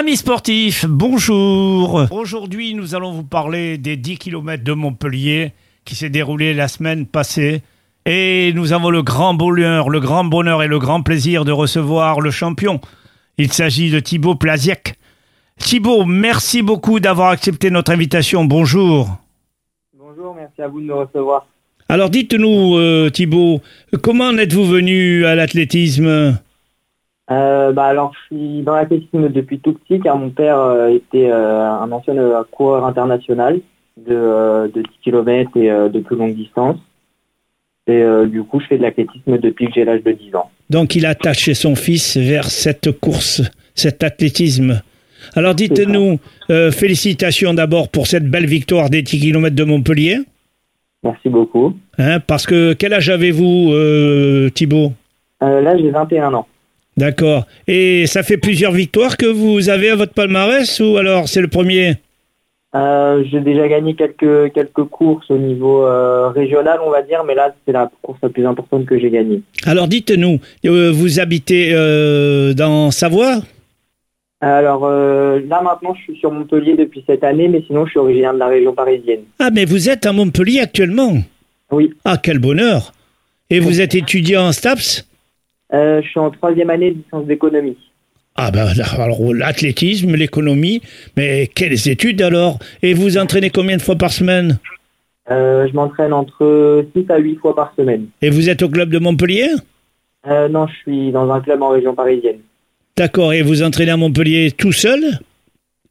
Amis sportifs, bonjour. Aujourd'hui, nous allons vous parler des 10 km de Montpellier qui s'est déroulé la semaine passée. Et nous avons le grand bonheur, le grand bonheur et le grand plaisir de recevoir le champion. Il s'agit de Thibaut Plaziec. Thibaut, merci beaucoup d'avoir accepté notre invitation. Bonjour. Bonjour, merci à vous de me recevoir. Alors dites-nous, euh, Thibaut, comment en êtes-vous venu à l'athlétisme? Euh, bah alors, je suis dans l'athlétisme depuis tout petit car mon père euh, était euh, un ancien coureur international de, de 10 km et de plus longue distance. Et du coup, je fais de l'athlétisme depuis que j'ai l'âge de 10 ans. Donc il a attaché son fils vers cette course, cet athlétisme. Alors dites-nous, félicitations d'abord pour cette belle victoire des 10 km de Montpellier. Merci beaucoup. Hein, parce que quel âge avez-vous, Thibaut? Euh, là, j'ai 21 ans. D'accord. Et ça fait plusieurs victoires que vous avez à votre palmarès ou alors c'est le premier Euh, j'ai déjà gagné quelques, quelques courses au niveau euh, régional, on va dire, mais là, c'est la course la plus importante que j'ai gagnée. Alors dites-nous, euh, vous habitez dans Savoie? Alors là, maintenant, je suis sur Montpellier depuis cette année, mais sinon, je suis originaire de la région parisienne. Ah mais vous êtes à Montpellier actuellement? Oui. Ah quel bonheur Et vous êtes étudiant en STAPS? Je suis en troisième année de licence d'économie. Ah ben alors l'athlétisme, l'économie, mais quelles études alors? Et vous entraînez combien de fois par semaine? Euh, je m'entraîne entre 6 à 8 fois par semaine. Et vous êtes au club de Montpellier? Euh, non, je suis dans un club en région parisienne. D'accord, et vous entraînez à Montpellier tout seul?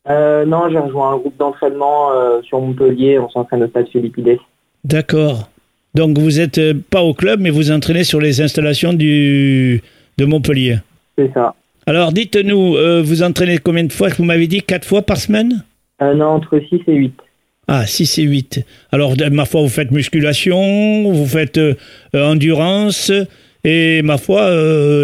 Euh, non, j'ai rejoint un groupe d'entraînement euh, sur Montpellier. On s'entraîne au stade Philippides. D'accord. Donc vous êtes euh, pas au club, mais vous entraînez sur les installations du de Montpellier. C'est ça. Alors dites-nous, euh, vous entraînez combien de fois? Vous m'avez dit quatre fois par semaine? Euh, non, entre 6 et 8. Ah, 6 et 8. Alors, ma foi, vous faites musculation, vous faites euh, endurance et, ma foi,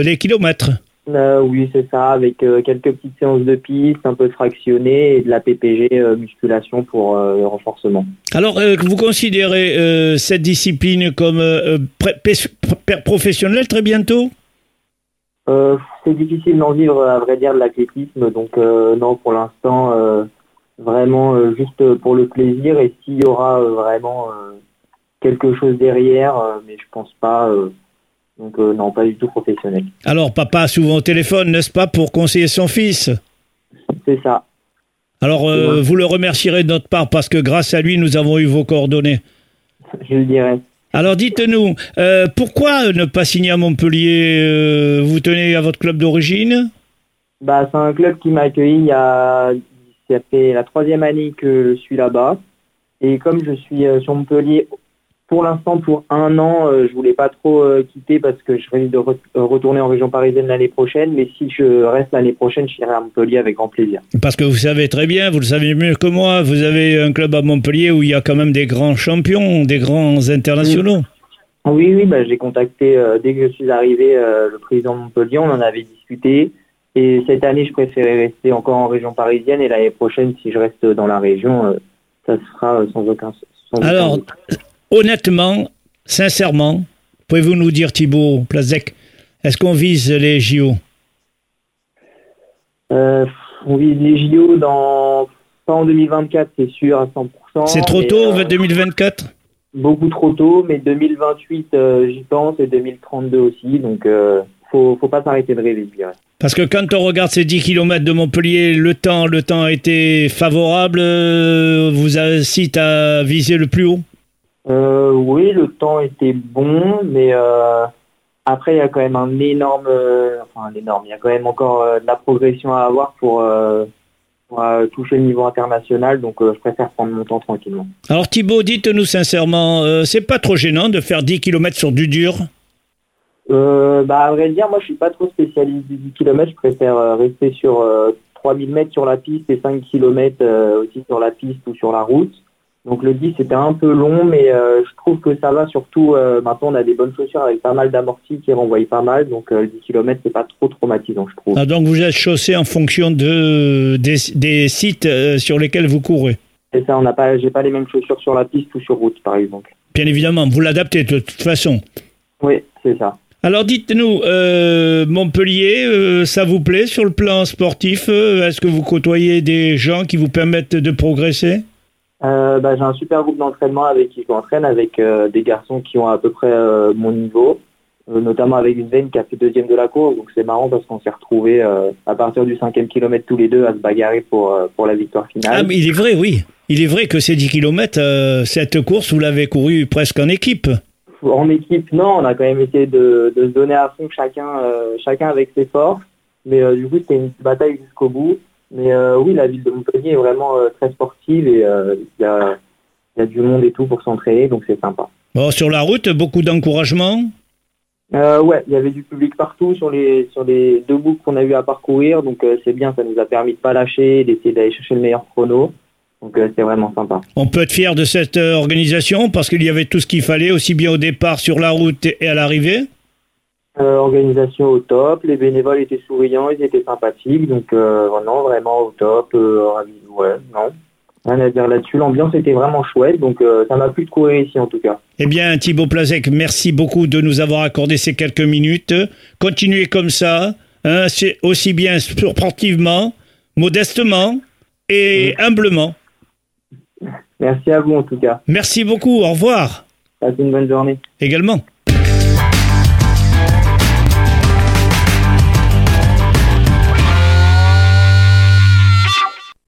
les kilomètres. Euh, oui, c'est ça, avec euh, quelques petites séances de piste, un peu de fractionné et de la PPG euh, musculation pour le renforcement. Alors, vous considérez cette discipline comme professionnelle très bientôt? Euh, c'est difficile d'en vivre, à vrai dire, de l'athlétisme. Donc, non, pour l'instant, vraiment juste pour le plaisir. Et s'il y aura vraiment quelque chose derrière, mais je pense pas. Donc, euh, non, pas du tout professionnel. Alors, papa souvent au téléphone, n'est-ce pas, pour conseiller son fils C'est ça. Alors, euh, vous le remercierez de notre part parce que grâce à lui, nous avons eu vos coordonnées. Je le dirais. Alors, dites-nous, euh, pourquoi ne pas signer à Montpellier Vous tenez à votre club d'origine Bah, c'est un club qui m'a accueilli il y a, ça fait la troisième année que je suis là-bas. Et comme je suis sur Montpellier pour l'instant pour un an, euh, je voulais pas trop euh, quitter parce que je risque de re- euh, retourner en région parisienne l'année prochaine. Mais si je reste l'année prochaine, je irai à Montpellier avec grand plaisir. Parce que vous savez très bien, vous le savez mieux que moi, vous avez un club à Montpellier où il y a quand même des grands champions, des grands internationaux. Oui, oui, bah, j'ai contacté euh, dès que je suis arrivé euh, le président de Montpellier, on en avait discuté. Et cette année, je préférais rester encore en région parisienne et l'année prochaine, si je reste dans la région, euh, ça se fera euh, sans aucun. Sans aucun Alors. Honnêtement, sincèrement, pouvez-vous nous dire, Thibaut Plazek, est-ce qu'on vise les JO Euh, on vise les JO dans pas en 2024, c'est sûr à 100%. C'est trop tôt, euh, 2024 Beaucoup trop tôt, mais 2028, euh, j'y pense, et 2032 aussi. Donc, euh, faut, faut pas s'arrêter de rêver, je dirais. Parce que quand on regarde ces 10 km de Montpellier, le temps, le temps a été favorable, euh, vous incite à viser le plus haut? Euh, oui, le temps était bon, mais euh, après, il y a quand même un énorme, euh, enfin un énorme, il y a quand même encore euh, de la progression à avoir pour, pour toucher le niveau international, donc je préfère prendre mon temps tranquillement. Alors Thibaut, dites-nous sincèrement, c'est pas trop gênant de faire 10 km sur du dur? Euh, bah, à vrai dire, moi, je suis pas trop spécialiste du 10 km. Je préfère rester sur euh, 3000 mètres sur la piste et 5 km aussi sur la piste ou sur la route. Donc le 10 c'était un peu long, mais euh, je trouve que ça va. Surtout euh, maintenant, on a des bonnes chaussures avec pas mal d'amortis qui renvoient pas mal. Donc euh, le 10 km c'est pas trop traumatisant, je trouve. Ah, donc vous êtes chaussé en fonction de, des, des sites euh, sur lesquels vous courez? Et ça, on n'a pas, j'ai pas les mêmes chaussures sur la piste ou sur route, par exemple. Bien évidemment, vous l'adaptez de toute façon. Oui, c'est ça. Alors dites-nous, euh, Montpellier, euh, ça vous plaît sur le plan sportif? Euh, Est-ce que vous côtoyez des gens qui vous permettent de progresser? Euh, bah, j'ai un super groupe d'entraînement avec qui je m'entraîne, avec euh, des garçons qui ont à peu près euh, mon niveau, notamment avec Sven qui a fait deuxième de la course. Donc c'est marrant parce qu'on s'est retrouvés à partir du cinquième kilomètre tous les deux à se bagarrer pour, pour la victoire finale. Ah, mais il est vrai, oui. Il est vrai que ces 10 km, cette course, vous l'avez courue presque en équipe. En équipe, non, on a quand même essayé de, de se donner à fond chacun, chacun avec ses forces. Mais du coup, c'était une bataille jusqu'au bout. Mais euh, oui, la ville de Montpellier est vraiment euh, très sportive et euh, il y, a, il y a du monde et tout pour s'entraîner, donc c'est sympa. Bon, sur la route, beaucoup d'encouragement? Euh, ouais, il y avait du public partout sur les sur les deux boucles qu'on a eu à parcourir, donc c'est bien, ça nous a permis de pas lâcher, d'essayer d'aller chercher le meilleur chrono. Donc euh, c'est vraiment sympa. On peut être fier de cette euh, organisation parce qu'il y avait tout ce qu'il fallait, aussi bien au départ, sur la route et à l'arrivée? Euh, organisation au top, les bénévoles étaient souriants, ils étaient sympathiques, donc euh, non, vraiment au top, euh, ravi, ouais, non. Rien à dire là-dessus, l'ambiance était vraiment chouette, donc euh, ça m'a plu de courir ici en tout cas. Eh bien, Thibaut Plazek, merci beaucoup de nous avoir accordé ces quelques minutes. Continuez comme ça, hein, c'est aussi bien sportivement, modestement et humblement. Merci à vous en tout cas. Merci beaucoup, au revoir Passez une bonne journée. également.